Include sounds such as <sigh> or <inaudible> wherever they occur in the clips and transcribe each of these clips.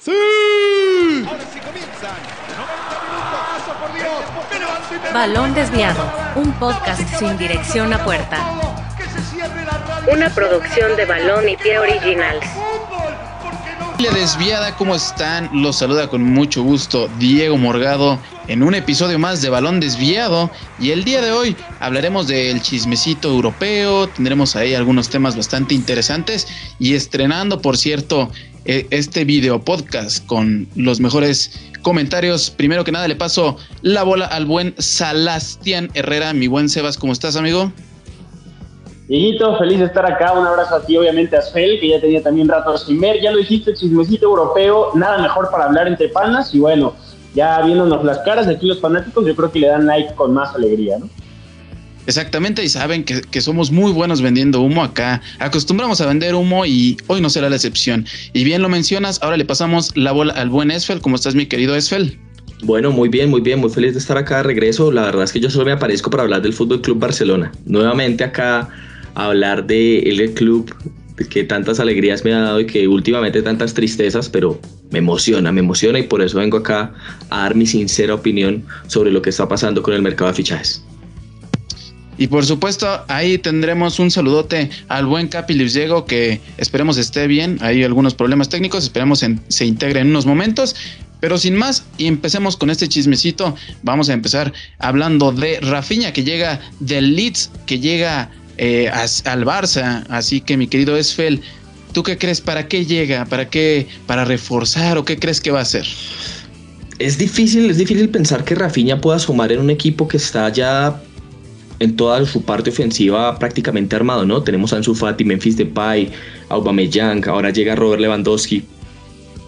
¡Sí! Ahora sí comienzan. 90 minutos. por Dios. Balón desviado. Un podcast sin dirección a puerta. Una producción de Balón y Pie Originals. La desviada, ¿cómo están? Los saluda con mucho gusto Diego Morgado en un episodio más de Balón Desviado. Y el día de hoy hablaremos del chismecito europeo, tendremos ahí algunos temas bastante interesantes y estrenando, por cierto, e, este video podcast con los mejores comentarios. Primero que nada le paso la bola al buen Salastian Herrera, mi buen Sebas, ¿cómo estás amigo? Dieguito, feliz de estar acá. Un abrazo a ti, obviamente, a Sfel, que ya tenía también rato sin ver. Ya lo dijiste, chismecito europeo, nada mejor para hablar entre panas. Y bueno, ya viéndonos las caras de aquí los fanáticos, yo creo que le dan like con más alegría, ¿no? Exactamente, y saben que, somos muy buenos vendiendo humo acá. Acostumbramos a vender humo y hoy no será la excepción. Y bien lo mencionas, ahora le pasamos la bola al buen Esfel. ¿Cómo estás, mi querido Esfel? Bueno, muy bien, muy bien, muy feliz de estar acá de regreso. La verdad es que yo solo me aparezco para hablar del Fútbol Club Barcelona. Nuevamente acá a hablar del el club que tantas alegrías me ha dado y que últimamente tantas tristezas, pero me emociona, me emociona y por eso vengo acá a dar mi sincera opinión sobre lo que está pasando con el mercado de fichajes. Y por supuesto, ahí tendremos un saludote al buen Capi Diego, que esperemos esté bien. Hay algunos problemas técnicos, esperemos se integre en unos momentos. Pero sin más, y empecemos con este chismecito. Vamos a empezar hablando de Rafinha, que llega del Leeds, que llega eh, al Barça. Así que, mi querido Esfel, ¿tú qué crees? ¿Para qué llega? ¿Para qué? ¿Para reforzar o qué crees que va a hacer? Es difícil, es difícil pensar que Rafinha pueda sumar en un equipo que está ya en toda su parte ofensiva prácticamente armado, ¿no? Tenemos a Ansu Fati, Memphis Depay, Aubameyang, ahora llega Robert Lewandowski,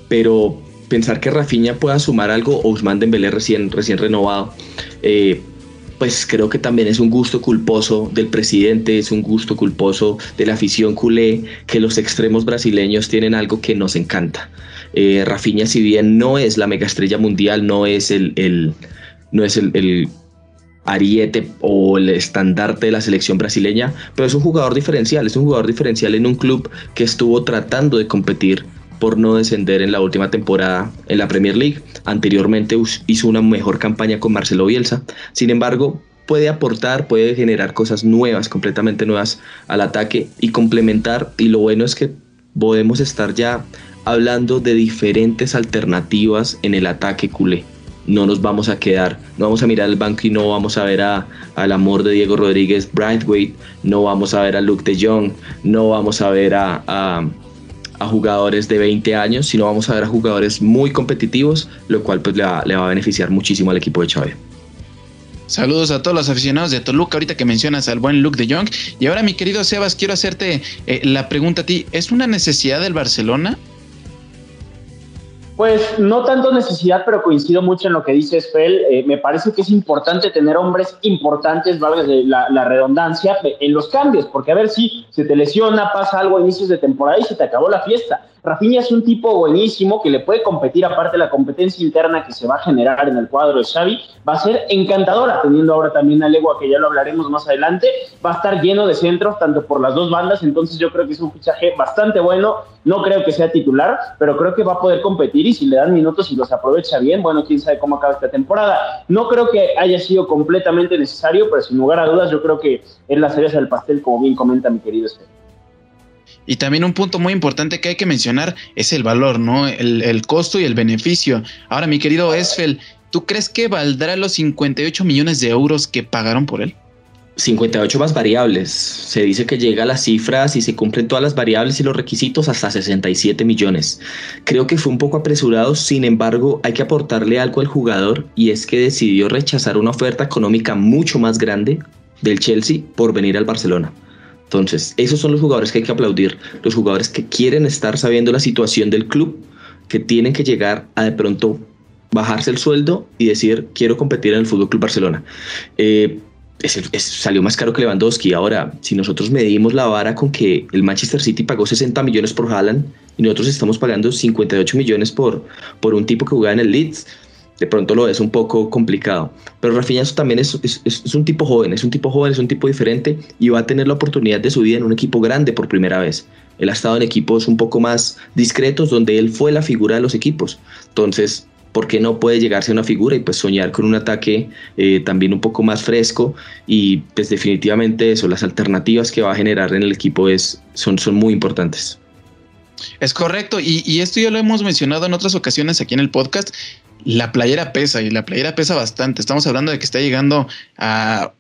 pero pensar que Rafinha pueda sumar algo, o Ousmane Dembélé recién, recién renovado, eh, pues creo que también es un gusto culposo del presidente, es un gusto culposo de la afición culé, que los extremos brasileños tienen algo que nos encanta. Eh, Rafinha, si bien no es la mega estrella mundial, no es el, no es el ariete o el estandarte de la selección brasileña, pero es un jugador diferencial, es un jugador diferencial en un club que estuvo tratando de competir por no descender en la última temporada en la Premier League. Anteriormente hizo una mejor campaña con Marcelo Bielsa. Sin embargo, puede aportar, puede generar cosas nuevas, completamente nuevas al ataque y complementar. Y lo bueno es que podemos estar ya hablando de diferentes alternativas en el ataque culé no nos vamos a quedar, no vamos a mirar el banco y no vamos a ver a, al amor de Diego Rodríguez Brightweight, no vamos a ver a Luke de Jong, no vamos a ver a, jugadores de 20 años, sino vamos a ver a jugadores muy competitivos, lo cual pues le va, a beneficiar muchísimo al equipo de Chávez. Saludos a todos los aficionados de Toluca, ahorita que mencionas al buen Luke de Jong. Y ahora, mi querido Sebas, quiero hacerte eh, la pregunta a ti: ¿es una necesidad del Barcelona pues no tanto necesidad, pero coincido mucho en lo que dice Spell. Eh, me parece que es importante tener hombres importantes, valga la, la, redundancia, en los cambios, porque a ver si se te lesiona, pasa algo a inicios de temporada y se te acabó la fiesta. Rafinha es un tipo buenísimo que le puede competir, aparte de la competencia interna que se va a generar en el cuadro de Xavi, va a ser encantadora, teniendo ahora también a Legua, que ya lo hablaremos más adelante, va a estar lleno de centros, tanto por las dos bandas, entonces yo creo que es un fichaje bastante bueno, no creo que sea titular, pero creo que va a poder competir y si le dan minutos y los aprovecha bien, bueno, quién sabe cómo acaba esta temporada. No creo que haya sido completamente necesario, pero sin lugar a dudas yo creo que es la cereza del pastel, como bien comenta mi querido Esther. Y también un punto muy importante que hay que mencionar es el valor, ¿no? El, costo y el beneficio. Ahora, mi querido Esfel, ¿tú crees que valdrá los 58 millones de euros que pagaron por él? 58 más variables. Se dice que llega a las cifras y se cumplen todas las variables y los requisitos hasta 67 millones. Creo que fue un poco apresurado, sin embargo hay que aportarle algo al jugador y es que decidió rechazar una oferta económica mucho más grande del Chelsea por venir al Barcelona. Entonces, esos son los jugadores que hay que aplaudir, los jugadores que quieren estar sabiendo la situación del club, que tienen que llegar a de pronto bajarse el sueldo y decir, quiero competir en el Fútbol Club Barcelona. Eh, salió más caro que Lewandowski. Ahora, si nosotros medimos la vara con que el Manchester City pagó 60 millones por Haaland y nosotros estamos pagando 58 millones por, por un tipo que jugaba en el Leeds, de pronto lo es un poco complicado. Pero Rafinha también es, es, un tipo joven, es un tipo joven, es un tipo diferente y va a tener la oportunidad de su vida en un equipo grande por primera vez. Él ha estado en equipos un poco más discretos donde él fue la figura de los equipos. Entonces, ¿por qué no puede llegarse a una figura y pues soñar con un ataque eh, también un poco más fresco? Y pues definitivamente eso, las alternativas que va a generar en el equipo es, son, son muy importantes. Es correcto, y, y, esto ya lo hemos mencionado en otras ocasiones aquí en el podcast la playera pesa y la playera pesa bastante. Estamos hablando de que está llegando a,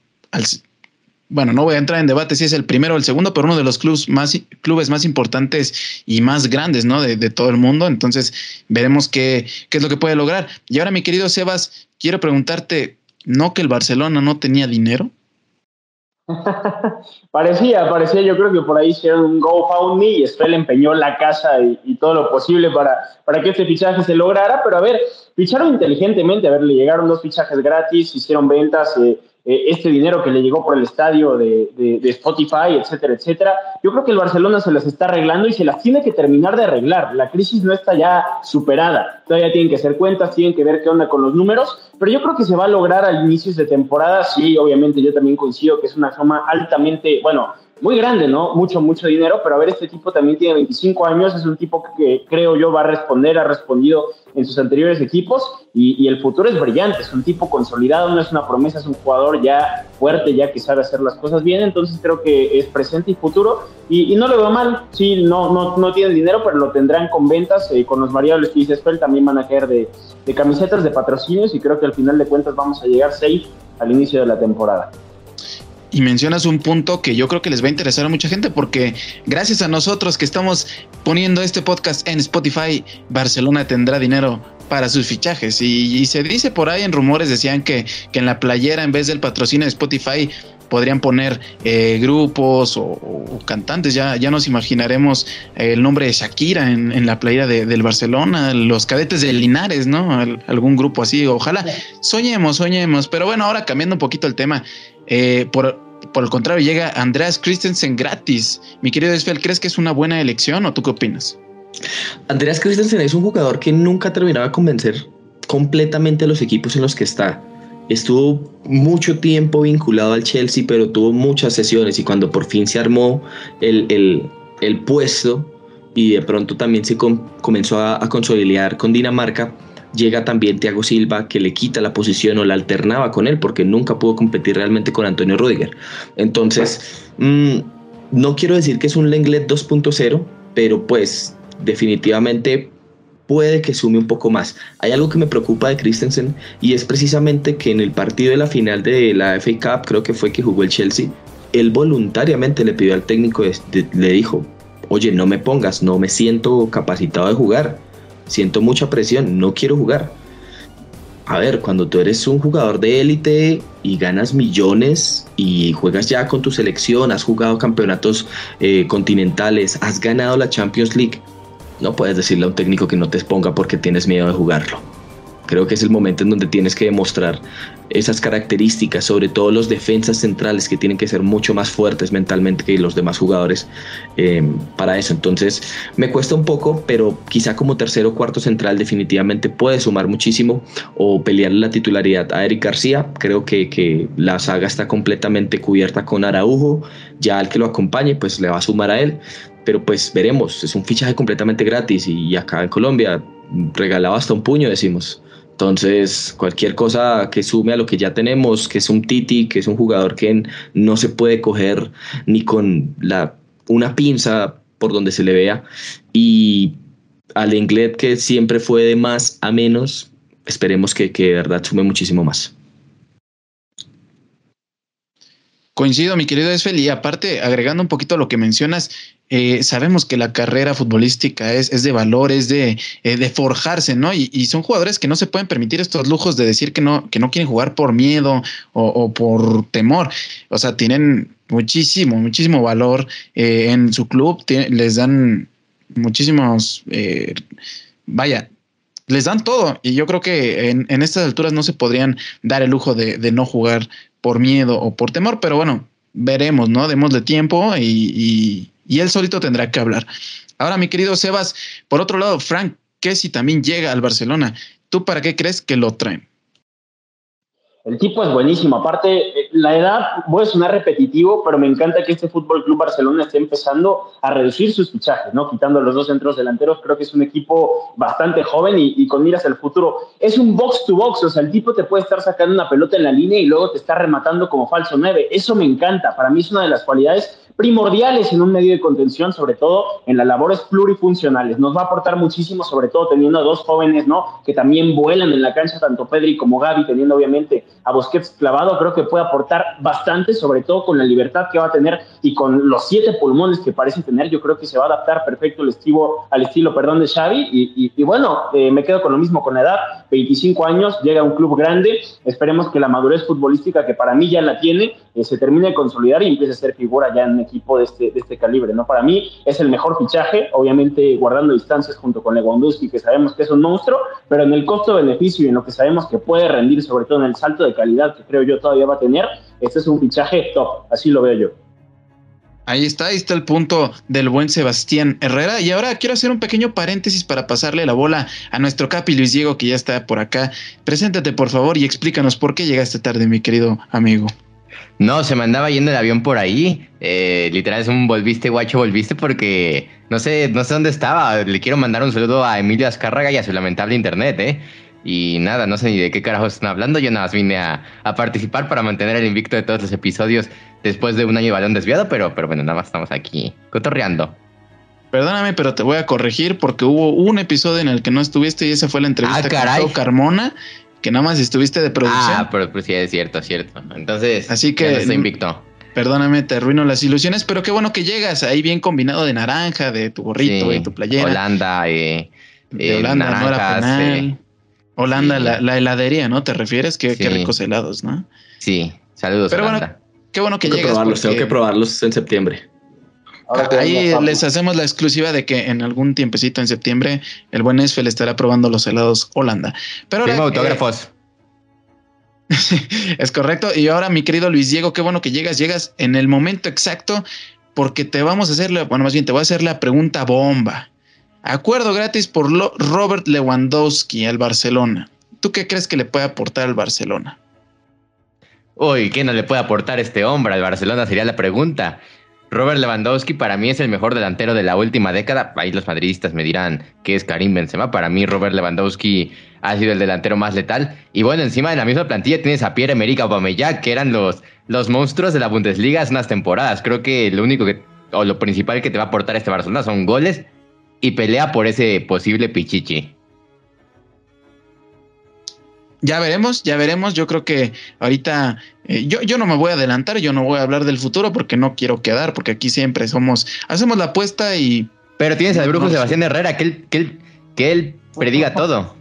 bueno, no voy a entrar en debate si es el primero o el segundo, pero uno de los clubes más, clubes más importantes y más grandes, ¿no? De, de todo el mundo. Entonces, veremos qué, qué es lo que puede lograr. Y ahora, mi querido Sebas, quiero preguntarte, ¿no que el Barcelona no tenía dinero? <laughs> parecía, parecía, yo creo que por ahí hicieron un GoFundMe y Spell empeñó la casa y, todo lo posible para, para que este fichaje se lograra, pero a ver, ficharon inteligentemente, a ver, le llegaron dos fichajes gratis, hicieron ventas, eh, eh, este dinero que le llegó por el estadio de, de, Spotify, etcétera, etcétera. Yo creo que el Barcelona se las está arreglando y se las tiene que terminar de arreglar. La crisis no está ya superada. Todavía tienen que hacer cuentas, tienen que ver qué onda con los números, pero yo creo que se va a lograr al inicio de temporada. Sí, obviamente yo también coincido que es una suma altamente, bueno, muy grande, ¿no? Mucho, mucho dinero, pero a ver, este tipo también tiene 25 años, es un tipo que creo yo va a responder, ha respondido en sus anteriores equipos y, el futuro es brillante, es un tipo consolidado, no es una promesa, es un jugador ya fuerte, ya que sabe hacer las cosas bien, entonces creo que es presente y futuro y, no lo veo mal, sí, no, no, no tienen dinero, pero lo tendrán con ventas, eh, con los variables que dice Spell también van a caer de, de camisetas, de patrocinios y creo que al final de cuentas vamos a llegar safe al inicio de la temporada y mencionas un punto que yo creo que les va a interesar a mucha gente porque gracias a nosotros que estamos poniendo este podcast en Spotify, Barcelona tendrá dinero para sus fichajes. Y, se dice por ahí en rumores decían que, que, en la playera en vez del patrocinio de Spotify podrían poner eh, grupos o, cantantes, ya, ya nos imaginaremos el nombre de Shakira en, la playera del Barcelona, los cadetes de Linares, ¿no? algún grupo así, ojalá, soñemos, soñemos, pero bueno, ahora cambiando un poquito el tema, eh, por, por el contrario, llega Andreas Christensen gratis. Mi querido Esfel, ¿crees que es una buena elección o tú qué opinas? Andreas Christensen es un jugador que nunca terminaba de convencer completamente a los equipos en los que está. Estuvo mucho tiempo vinculado al Chelsea, pero tuvo muchas sesiones y cuando por fin se armó el, el, puesto y de pronto también se comenzó a, a consolidar con Dinamarca, llega también Thiago Silva que le quita la posición o la alternaba con él porque nunca pudo competir realmente con Antonio Rudiger. Entonces, mm, no quiero decir que es un Lenglet 2.0, pero pues definitivamente puede que sume un poco más. Hay algo que me preocupa de Christensen y es precisamente que en el partido de la final de la FA Cup, creo que fue que jugó el Chelsea, él voluntariamente le pidió al técnico, le dijo, oye, no me pongas, no me siento capacitado de jugar siento mucha presión, no quiero jugar. A ver, cuando tú eres un jugador de élite y ganas millones y juegas ya con tu selección, has jugado campeonatos eh, continentales, has ganado la Champions League, no puedes decirle a un técnico que no te exponga porque tienes miedo de jugarlo. Creo que es el momento en donde tienes que demostrar esas características, sobre todo los defensas centrales que tienen que ser mucho más fuertes mentalmente que los demás jugadores eh, para eso. Entonces me cuesta un poco, pero quizá como tercero o cuarto central definitivamente puede sumar muchísimo o pelear la titularidad a Eric García. Creo que, que la saga está completamente cubierta con Araujo, ya al que lo acompañe pues le va a sumar a él pero pues veremos, es un fichaje completamente gratis y acá en Colombia regalaba hasta un puño, decimos. Entonces, cualquier cosa que sume a lo que ya tenemos, que es un Titi, que es un jugador que no se puede coger ni con la, una pinza por donde se le vea, y al Englet que siempre fue de más a menos, esperemos que, que de verdad sume muchísimo más. Coincido, mi querido Esfel, y aparte, agregando un poquito a lo que mencionas, eh, sabemos que la carrera futbolística es, es de valor, es de, eh, forjarse, ¿no? Y, son jugadores que no se pueden permitir estos lujos de decir que no, que no quieren jugar por miedo o, o por temor. O sea, tienen muchísimo, muchísimo valor eh, en su club, les dan muchísimos, vaya, les dan todo. Y yo creo que en, en, estas alturas no se podrían dar el lujo de, de no jugar por miedo o por temor, pero bueno, veremos, ¿no? Démosle tiempo y, y, él solito tendrá que hablar. Ahora, mi querido Sebas, por otro lado, Frank, si también llega al Barcelona. ¿Tú para qué crees que lo traen? El tipo es buenísimo. Aparte, eh, la edad, voy a sonar repetitivo, pero me encanta que este Fútbol Club Barcelona esté empezando a reducir sus fichajes, ¿no? Quitando los dos centros delanteros, creo que es un equipo bastante joven y, con miras al futuro. Es un box to box, o sea, el tipo te puede estar sacando una pelota en la línea y luego te está rematando como falso 9. Eso me encanta. Para mí es una de las cualidades primordiales en un medio de contención, sobre todo en las labores plurifuncionales. Nos va a aportar muchísimo, sobre todo teniendo a dos jóvenes, ¿no? Que también vuelan en la cancha, tanto Pedri como Gaby, teniendo obviamente a Busquets clavado, creo que puede aportar bastante, sobre todo con la libertad que va a tener y con los siete pulmones que parece tener, yo creo que se va a adaptar perfecto al estilo, al estilo perdón, de Xavi. Y, bueno, eh, me quedo con lo mismo con la edad, 25 años, llega a un club grande, esperemos que la madurez futbolística, que para mí ya la tiene, eh, se termine de consolidar y empiece a ser figura ya en equipo de este, de este calibre. ¿no? Para mí es el mejor fichaje, obviamente guardando distancias junto con Lewandowski, que sabemos que es un monstruo, pero en el costo-beneficio y en lo que sabemos que puede rendir, sobre todo en el salto de calidad que creo yo todavía va a tener, este es un fichaje top, así lo veo yo. Ahí está, ahí está el punto del buen Sebastián Herrera. Y ahora quiero hacer un pequeño paréntesis para pasarle la bola a nuestro capi Luis Diego, que ya está por acá. Preséntate, por favor, y explícanos por qué llegaste tarde, mi querido amigo. No, se me andaba yendo el avión por ahí. Eh, literal es un volviste, guacho, volviste porque no sé, no sé dónde estaba. Le quiero mandar un saludo a Emilio Azcárraga y a su lamentable internet, ¿eh? Y nada, no sé ni de qué carajos están hablando. Yo nada más vine a, participar para mantener el invicto de todos los episodios después de un año de balón desviado, pero, pero bueno, nada más estamos aquí cotorreando. Perdóname, pero te voy a corregir porque hubo un episodio en el que no estuviste y esa fue la entrevista ah, con Carmona que nada más estuviste de producción. Ah, pero pues sí, es cierto, es cierto. Entonces, así que no invicto. Perdóname, te arruino las ilusiones, pero qué bueno que llegas ahí bien combinado de naranja, de tu gorrito y tu playera. Holanda, eh, de Holanda, no era penal. Holanda, la, heladería, ¿no? ¿Te refieres? Qué, qué, ricos helados, ¿no? Sí, saludos. Pero bueno, qué bueno que tengo llegas. Que probarlos, Tengo que probarlos en septiembre. Ahí les hacemos la exclusiva de que en algún tiempecito en septiembre el buen Esfel estará probando los helados Holanda. Pero ahora, autógrafos. <laughs> es correcto. Y ahora, mi querido Luis Diego, qué bueno que llegas. Llegas en el momento exacto porque te vamos a hacer, bueno, más bien te voy a hacer la pregunta bomba. Acuerdo gratis por Robert Lewandowski al Barcelona. ¿Tú qué crees que le puede aportar al Barcelona? Uy, ¿qué no le puede aportar este hombre al Barcelona? Sería la pregunta. Robert Lewandowski para mí es el mejor delantero de la última década. Ahí los madridistas me dirán que es Karim Benzema. Para mí Robert Lewandowski ha sido el delantero más letal. Y bueno, encima de la misma plantilla tienes a Pierre-Emerick Aubameyang, que eran los, los monstruos de la Bundesliga hace unas temporadas. Creo que lo único que, o lo principal que te va a aportar este Barcelona son goles y pelea por ese posible pichichi ya veremos, ya veremos. Yo creo que ahorita eh, yo, yo no me voy a adelantar, yo no voy a hablar del futuro porque no quiero quedar, porque aquí siempre somos, hacemos la apuesta y. Pero tienes al brujo Sebastián Herrera, que él, que él, que él prediga todo.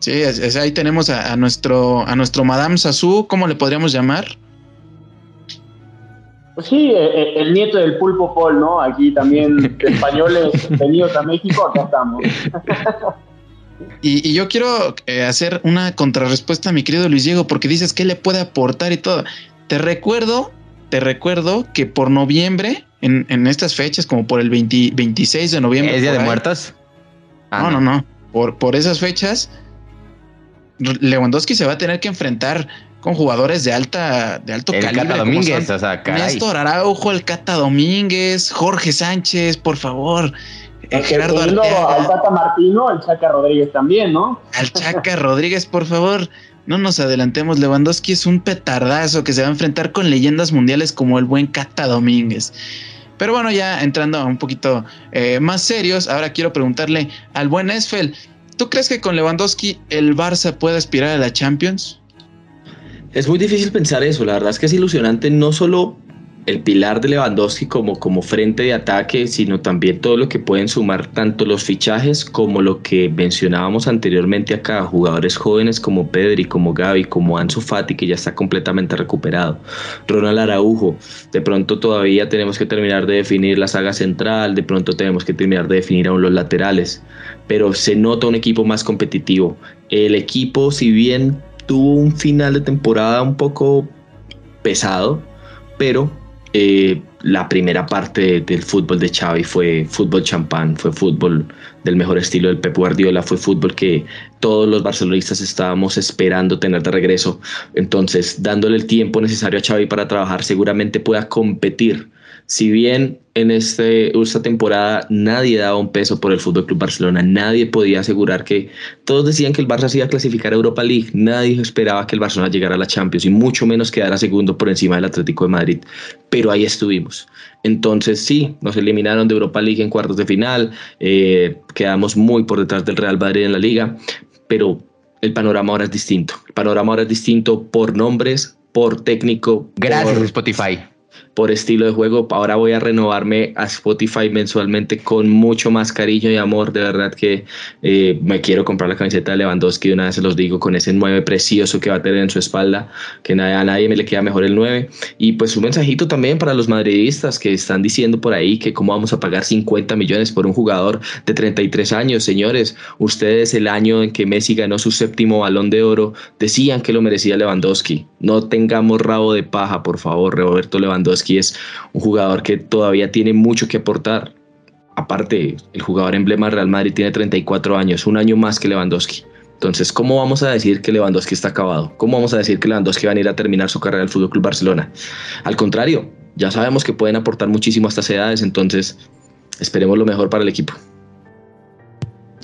Sí, ahí tenemos a, nuestro, a nuestro Madame Sassou, ¿cómo le podríamos llamar? Sí, eh, eh, el nieto del pulpo Paul, ¿no? Aquí también <laughs> españoles venidos a México, acá estamos. Y, yo quiero eh, hacer una contrarrespuesta a mi querido Luis Diego, porque dices que le puede aportar y todo. Te recuerdo, te recuerdo que por noviembre, en, estas fechas, como por el 26 de noviembre. ¿Es Día de Muertos? Ah, no, no, no. Por, por esas fechas, Lewandowski se va a tener que enfrentar con jugadores de alta de alto el Cata Domínguez, o sea, Néstor Araujo, el Cata Domínguez, Jorge Sánchez, por favor. Eh, Gerardo Al Chaca Martino, al Chaca Rodríguez también, ¿no? Al Chaca Rodríguez, por favor. No nos adelantemos, Lewandowski es un petardazo que se va a enfrentar con leyendas mundiales como el buen Cata Domínguez. Pero bueno, ya entrando a un poquito eh, más serios, ahora quiero preguntarle al buen Esfel, ¿tú crees que con Lewandowski el Barça puede aspirar a la Champions? Es muy difícil pensar eso, la verdad es que es ilusionante no solo el pilar de Lewandowski como, como frente de ataque, sino también todo lo que pueden sumar tanto los fichajes como lo que mencionábamos anteriormente acá, jugadores jóvenes como Pedri, como Gaby, como Ansu Fati, que ya está completamente recuperado, Ronald Araujo, de pronto todavía tenemos que terminar de definir la saga central, de pronto tenemos que terminar de definir aún los laterales, pero se nota un equipo más competitivo. El equipo, si bien tuvo un final de temporada un poco pesado, pero eh, la primera parte del fútbol de Xavi fue fútbol champán, fue fútbol del mejor estilo del Pep Guardiola, fue fútbol que todos los barcelonistas estábamos esperando tener de regreso. Entonces, dándole el tiempo necesario a Xavi para trabajar, seguramente pueda competir si bien en este, esta temporada nadie daba un peso por el Fútbol Club Barcelona, nadie podía asegurar que todos decían que el Barça se iba a clasificar a Europa League, nadie esperaba que el Barcelona llegara a la Champions y mucho menos quedara segundo por encima del Atlético de Madrid, pero ahí estuvimos. Entonces sí, nos eliminaron de Europa League en cuartos de final, eh, quedamos muy por detrás del Real Madrid en la liga, pero el panorama ahora es distinto. El panorama ahora es distinto por nombres, por técnico. Gracias Spotify por estilo de juego. Ahora voy a renovarme a Spotify mensualmente con mucho más cariño y amor. De verdad que eh, me quiero comprar la camiseta de Lewandowski. Una vez se los digo, con ese 9 precioso que va a tener en su espalda, que a nadie me le queda mejor el 9. Y pues un mensajito también para los madridistas que están diciendo por ahí que cómo vamos a pagar 50 millones por un jugador de 33 años. Señores, ustedes el año en que Messi ganó su séptimo balón de oro decían que lo merecía Lewandowski. No tengamos rabo de paja, por favor, Roberto Lewandowski es un jugador que todavía tiene mucho que aportar. Aparte, el jugador emblema Real Madrid tiene 34 años, un año más que Lewandowski. Entonces, ¿cómo vamos a decir que Lewandowski está acabado? ¿Cómo vamos a decir que Lewandowski va a ir a terminar su carrera en el Fútbol Club Barcelona? Al contrario, ya sabemos que pueden aportar muchísimo a estas edades, entonces esperemos lo mejor para el equipo.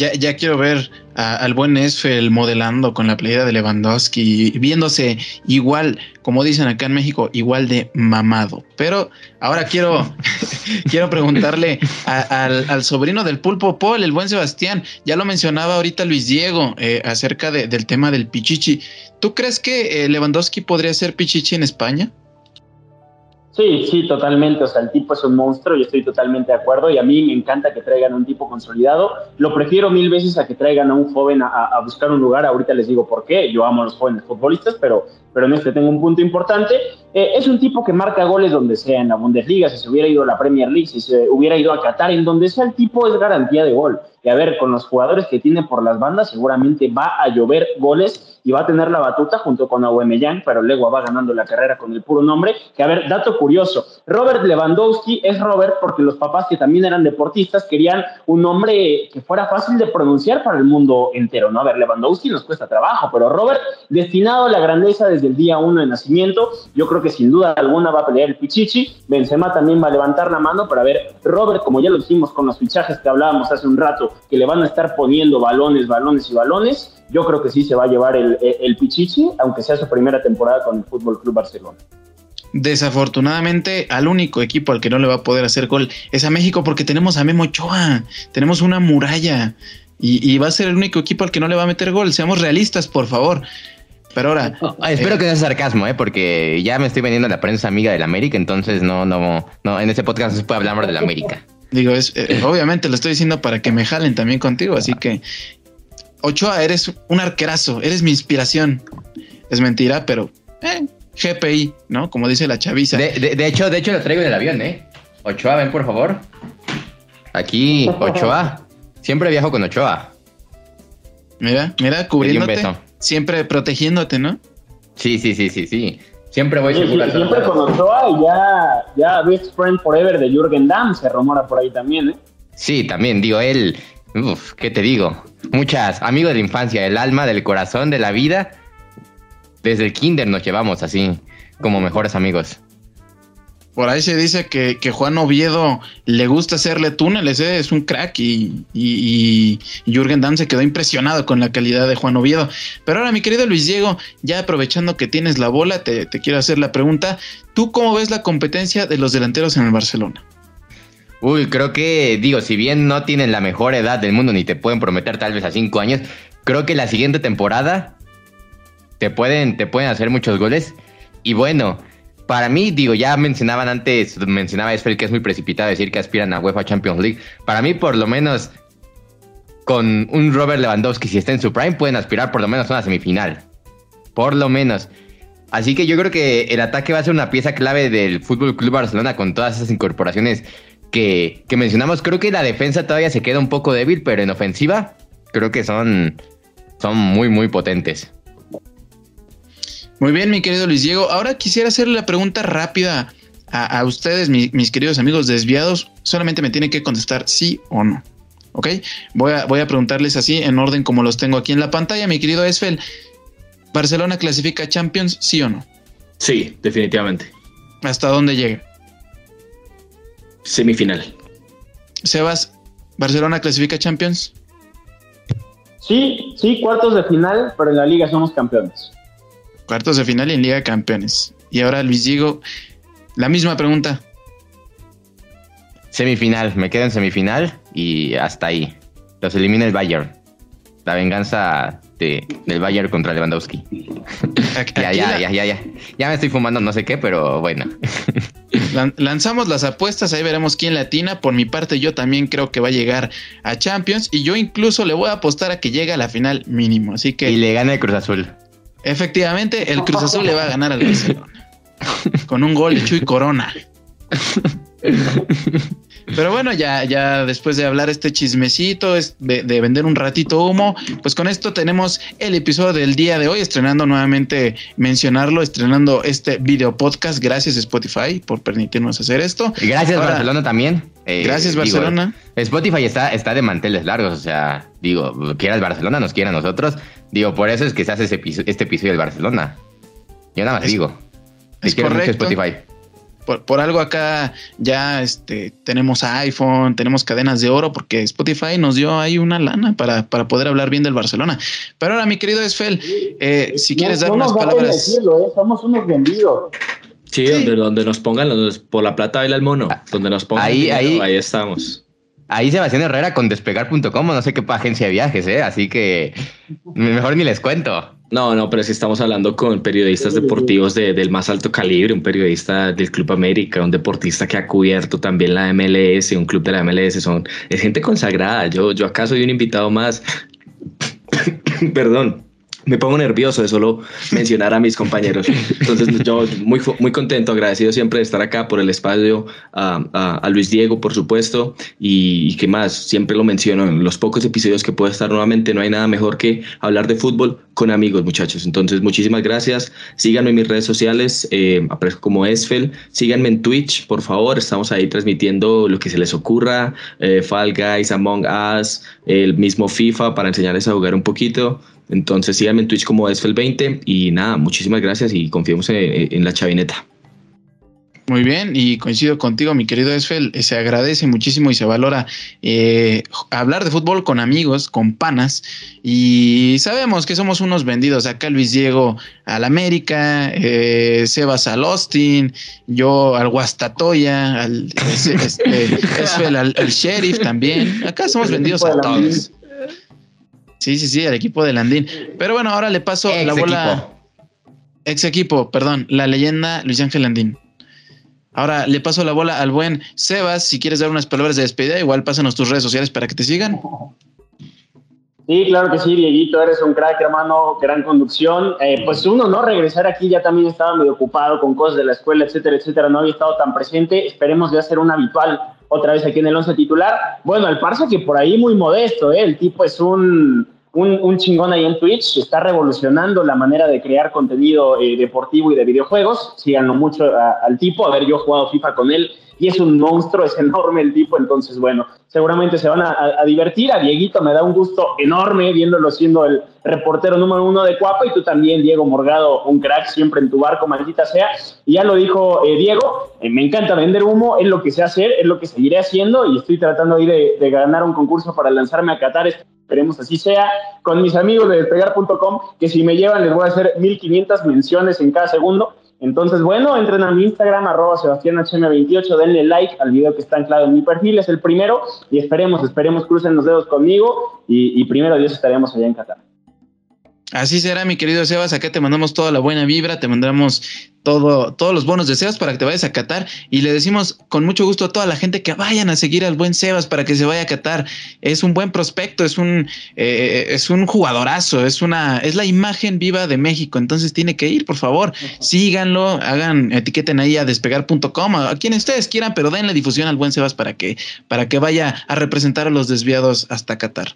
Ya, ya quiero ver al buen Esfel modelando con la playera de Lewandowski, viéndose igual, como dicen acá en México, igual de mamado. Pero ahora quiero, <laughs> quiero preguntarle al, sobrino del pulpo Paul, el buen Sebastián, ya lo mencionaba ahorita Luis Diego eh, acerca del tema del Pichichi. ¿Tú crees que eh, Lewandowski podría ser Pichichi en España? Sí, sí, totalmente. O sea, el tipo es un monstruo, yo estoy totalmente de acuerdo y a mí me encanta que traigan un tipo consolidado. Lo prefiero mil veces a que traigan a un joven a, buscar un lugar. Ahorita les digo por qué. Yo amo a los jóvenes futbolistas, pero, pero en este tengo un punto importante. Eh, es un tipo que marca goles donde sea, en la Bundesliga, si se hubiera ido a la Premier League, si se hubiera ido a Qatar, en donde sea el tipo es garantía de gol. Y a ver, con los jugadores que tiene por las bandas, seguramente va a llover goles y va a tener la batuta junto con Aubameyang, pero luego va ganando la carrera con el puro nombre. Que a ver, dato curioso, Robert Lewandowski es Robert porque los papás que también eran deportistas querían un nombre que fuera fácil de pronunciar para el mundo entero, ¿no? A ver, Lewandowski nos cuesta trabajo, pero Robert, destinado a la grandeza desde el día uno de nacimiento, yo creo que sin duda alguna va a pelear el Pichichi, Benzema también va a levantar la mano para ver, Robert, como ya lo hicimos con los fichajes que hablábamos hace un rato, que le van a estar poniendo balones, balones y balones, yo creo que sí se va a llevar el, el Pichichi, aunque sea su primera temporada con el Fútbol Club Barcelona. Desafortunadamente, al único equipo al que no le va a poder hacer gol es a México porque tenemos a Memo Ochoa, tenemos una muralla y, va a ser el único equipo al que no le va a meter gol. Seamos realistas, por favor. Pero ahora. <laughs> espero que no sea sarcasmo, ¿eh? porque ya me estoy vendiendo la prensa amiga del América, entonces no, no, no, en ese podcast no se puede hablar más del América. Digo, es, eh, obviamente lo estoy diciendo para que me jalen también contigo, así que Ochoa, eres un arquerazo, eres mi inspiración. Es mentira, pero eh, GPI, ¿no? Como dice la chaviza. De, hecho, de hecho lo traigo en el avión, ¿eh? Ochoa, ven por favor. Aquí, Ochoa. Siempre viajo con Ochoa. Mira, mira, cubriéndote. Siempre protegiéndote, ¿no? Sí, sí, sí, sí, sí. Siempre voy seguro. siempre con Ochoa y ya, ya Best Friend Forever de Jürgen Damm se rumora por ahí también, ¿eh? Sí, también, digo, él, uf, ¿qué te digo? Muchas, amigos de la infancia, el alma, del corazón, de la vida desde el kinder nos llevamos así, como mejores amigos. Por ahí se dice que, Juan Oviedo le gusta hacerle túneles, ¿eh? es un crack y, y, Jürgen Damm se quedó impresionado con la calidad de Juan Oviedo. Pero ahora, mi querido Luis Diego, ya aprovechando que tienes la bola, te, te quiero hacer la pregunta. ¿Tú cómo ves la competencia de los delanteros en el Barcelona? Uy, creo que, digo, si bien no tienen la mejor edad del mundo ni te pueden prometer tal vez a cinco años, creo que la siguiente temporada te pueden, te pueden hacer muchos goles. Y bueno, para mí, digo, ya mencionaban antes, mencionaba Esfel que es muy precipitado decir que aspiran a UEFA Champions League. Para mí, por lo menos, con un Robert Lewandowski, si está en su prime, pueden aspirar por lo menos a una semifinal. Por lo menos. Así que yo creo que el ataque va a ser una pieza clave del Fútbol Club Barcelona con todas esas incorporaciones que, que mencionamos. Creo que la defensa todavía se queda un poco débil, pero en ofensiva creo que son, son muy, muy potentes. Muy bien, mi querido Luis Diego. Ahora quisiera hacerle la pregunta rápida a, ustedes, mis queridos amigos desviados, solamente me tienen que contestar sí o no. ¿Ok? Voy a, voy a preguntarles así en orden como los tengo aquí en la pantalla, mi querido Esfel. ¿Barcelona clasifica Champions, sí o no? Sí, definitivamente. ¿Hasta dónde llega? Semifinal. Sebas, ¿Barcelona clasifica Champions? Sí, sí, cuartos de final, pero en la liga somos campeones. Cuartos de final y en liga campeones. Y ahora Luis Diego, la misma pregunta. Semifinal, me quedo en semifinal y hasta ahí. Los elimina el Bayern. La venganza de, del Bayern contra Lewandowski. <laughs> ya, ya, ya, ya, ya. Ya me estoy fumando no sé qué, pero bueno. <laughs> Lanzamos las apuestas, ahí veremos quién latina. Por mi parte, yo también creo que va a llegar a Champions y yo incluso le voy a apostar a que llegue a la final mínimo. Así que. Y le gana el Cruz Azul. Efectivamente, el Cruz Azul le va a ganar al Barcelona. Con un gol de Chuy Corona. Pero bueno, ya, ya después de hablar este chismecito, de, de, vender un ratito humo, pues con esto tenemos el episodio del día de hoy, estrenando nuevamente mencionarlo, estrenando este video podcast. Gracias Spotify por permitirnos hacer esto. Y gracias Barcelona también. Eh, gracias Barcelona. Spotify está, está de manteles largos, o sea, digo, quiera el Barcelona, nos quiera nosotros. Digo, por eso es que se hace este episodio del Barcelona. Yo nada más digo. Es correcto. Spotify por, algo acá ya este, tenemos iPhone, tenemos cadenas de oro, porque Spotify nos dio ahí una lana para, para poder hablar bien del Barcelona. Pero ahora, mi querido Esfel, eh, si quieres dar unas palabras. Decirlo, ¿eh? Somos unos vendidos. Sí, Donde, donde nos pongan, por la plata baila el mono. Ah, donde nos pongan, ahí, ahí, ahí estamos. Ahí Sebastián Herrera con despegar.com, no sé qué agencia de viajes, ¿eh? Así que mejor ni les cuento. No, no, pero si estamos hablando con periodistas deportivos de, del más alto calibre, un periodista del Club América, un deportista que ha cubierto también la MLS, un club de la MLS, son, es gente consagrada. Yo, yo acá soy un invitado más. <coughs> Perdón me pongo nervioso de solo mencionar a mis compañeros. Entonces, yo muy, muy contento, agradecido siempre de estar acá por el espacio, a, a, Luis Diego, por supuesto, y, y, que más, siempre lo menciono en los pocos episodios que puedo estar nuevamente, no hay nada mejor que hablar de fútbol con amigos, muchachos. Entonces, muchísimas gracias. Síganme en mis redes sociales, eh, aparezco como Esfel. Síganme en Twitch, por favor. Estamos ahí transmitiendo lo que se les ocurra. Eh, Fall Guys, Among Us, el mismo FIFA para enseñarles a jugar un poquito. Entonces síganme en Twitch como Esfel20 y nada, muchísimas gracias y confiemos en la chavineta. Muy bien, y coincido contigo, mi querido Esfel, se agradece muchísimo y se valora eh, hablar de fútbol con amigos, con panas, y sabemos que somos unos vendidos. Acá Luis Diego al América, eh, Sebas al Austin, yo al Guastatoya, al, este, <laughs> Esfel al, Sheriff también. Acá somos vendidos a todos. Sí, sí, sí, al equipo de Landín. Pero bueno, ahora le paso la bola. Ex equipo, perdón, la leyenda Luis Ángel Landín. Ahora le paso la bola al buen Sebas. Si quieres dar unas palabras de despedida, igual pásanos tus redes sociales para que te sigan. Sí, claro que sí, Dieguito, eres un crack, hermano, gran conducción. Eh, pues uno, ¿no? Regresar aquí ya también estaba medio ocupado con cosas de la escuela, etcétera, etcétera, no había estado tan presente. Esperemos ya ser un habitual otra vez aquí en el once titular. Bueno, el Parza que por ahí muy modesto, ¿eh? El tipo es un un, chingón ahí en Twitch, está revolucionando la manera de crear contenido eh, deportivo y de videojuegos. Síganlo mucho al tipo. A ver, yo he jugado FIFA con él y es un monstruo, es enorme el tipo. Entonces, bueno, seguramente se van a, divertir. A Dieguito me da un gusto enorme viéndolo siendo el reportero número uno de Cuapa y tú también, Diego Morgado, un crack siempre en tu barco, maldita sea. Y ya lo dijo eh, Diego, eh, me encanta vender humo, es lo que sé hacer, es lo que seguiré haciendo y estoy tratando ahí de, de ganar un concurso para lanzarme a Qatar esperemos así sea, con mis amigos de despegar.com, que si me llevan les voy a hacer 1500 menciones en cada segundo. Entonces, bueno, entren a mi Instagram, arroba sebastianhm28, denle like al video que está anclado en mi perfil, es el primero, y esperemos, esperemos, crucen los dedos conmigo, y, y primero Dios estaremos allá en Qatar. Así será, mi querido Sebas. Acá te mandamos toda la buena vibra, te mandamos todo, todos los buenos deseos para que te vayas a Qatar y le decimos con mucho gusto a toda la gente que vayan a seguir al buen Sebas para que se vaya a Qatar. Es un buen prospecto, es un, eh, es un jugadorazo, es una, es la imagen viva de México. Entonces tiene que ir, por favor, síganlo, hagan, etiqueten ahí a despegar.com, a quien ustedes quieran, pero denle difusión al buen Sebas para que, para que vaya a representar a los desviados hasta Qatar.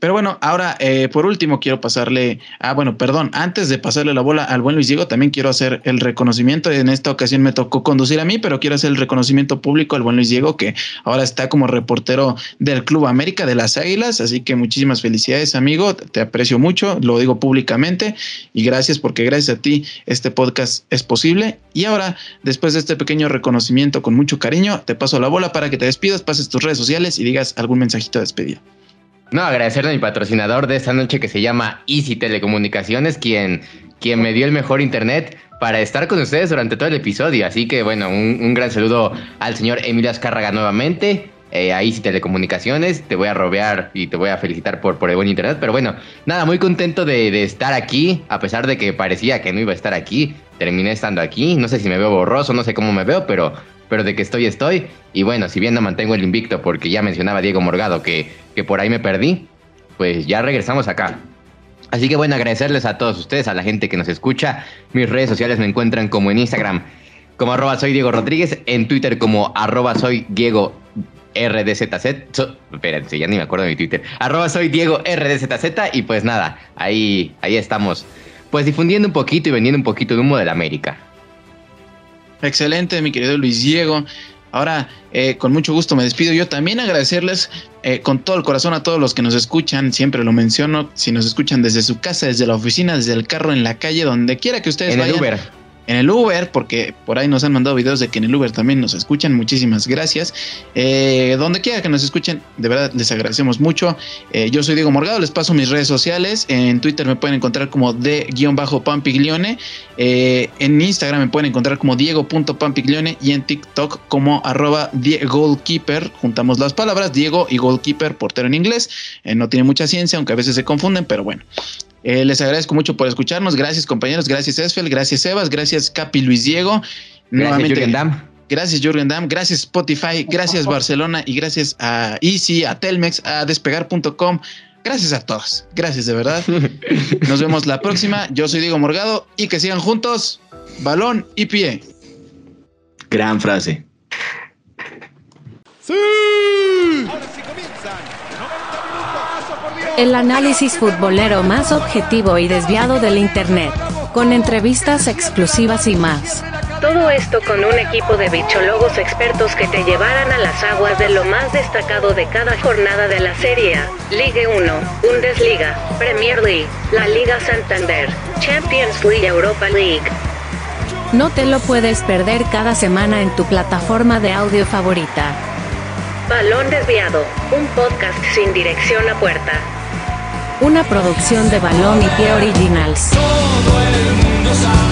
Pero bueno, ahora eh, por último quiero pasarle, ah bueno, perdón, antes de pasarle la bola al buen Luis Diego, también quiero hacer el reconocimiento. En esta ocasión me tocó conducir a mí, pero quiero hacer el reconocimiento público al buen Luis Diego, que ahora está como reportero del Club América de las Águilas. Así que muchísimas felicidades, amigo. Te aprecio mucho, lo digo públicamente y gracias porque gracias a ti este podcast es posible. Y ahora, después de este pequeño reconocimiento con mucho cariño, te paso la bola para que te despidas, pases tus redes sociales y digas algún mensajito de despedida. No, agradecerle a mi patrocinador de esta noche que se llama Easy Telecomunicaciones, quien, quien me dio el mejor internet para estar con ustedes durante todo el episodio. Así que bueno, un, gran saludo al señor Emilio Azcárraga nuevamente. Eh, a Easy Telecomunicaciones, te voy a robear y te voy a felicitar por, por el buen internet. Pero bueno, nada, muy contento de, de estar aquí, a pesar de que parecía que no iba a estar aquí. Terminé estando aquí. No sé si me veo borroso, no sé cómo me veo, pero pero de que estoy, estoy. Y bueno, si bien no mantengo el invicto, porque ya mencionaba Diego Morgado que, que por ahí me perdí, pues ya regresamos acá. Así que bueno, agradecerles a todos ustedes, a la gente que nos escucha. Mis redes sociales me encuentran como en Instagram, como arroba soy Diego Rodríguez, en Twitter como arroba soy Diego RDZZ. espérense, ya ni me acuerdo de mi Twitter. Arroba soy Diego RDZZ y pues nada, ahí, ahí estamos. Pues difundiendo un poquito y vendiendo un poquito de humo de la América. Excelente, mi querido Luis Diego. Ahora, eh, con mucho gusto me despido. Yo también agradecerles eh, con todo el corazón a todos los que nos escuchan. Siempre lo menciono. Si nos escuchan desde su casa, desde la oficina, desde el carro, en la calle, donde quiera que ustedes en vayan. El Uber en el Uber, porque por ahí nos han mandado videos de que en el Uber también nos escuchan. Muchísimas gracias. Eh, donde quiera que nos escuchen, de verdad les agradecemos mucho. Eh, yo soy Diego Morgado, les paso mis redes sociales. En Twitter me pueden encontrar como de-pampiglione. Eh, en Instagram me pueden encontrar como diego.pampiglione y en TikTok como arroba Goalkeeper. Juntamos las palabras Diego y Goalkeeper, portero en inglés. no tiene mucha ciencia, aunque a veces se confunden, pero bueno. Eh, les agradezco mucho por escucharnos. Gracias, compañeros. Gracias, Esfel. Gracias, Evas. Gracias, Capi Luis Diego. Gracias, Jürgen Damm. Gracias, Jürgen Damm. Gracias, Spotify. Gracias, <laughs> Barcelona. Y gracias a Easy, a Telmex, a despegar.com. Gracias a todos. Gracias, de verdad. <laughs> Nos vemos la próxima. Yo soy Diego Morgado y que sigan juntos. Balón y pie. Gran frase. Sí. Ahora sí comienzan el análisis futbolero más objetivo y desviado del Internet, con entrevistas exclusivas y más. Todo esto con un equipo de bichologos expertos que te llevarán a las aguas de lo más destacado de cada jornada de la Serie A, Ligue 1, Bundesliga, Premier League, la Liga Santander, Champions League Europa League. No te lo puedes perder cada semana en tu plataforma de audio favorita. Balón Desviado, un podcast sin dirección a puerta. Una producción de Balón y Pie Originals. Todo el mundo sabe,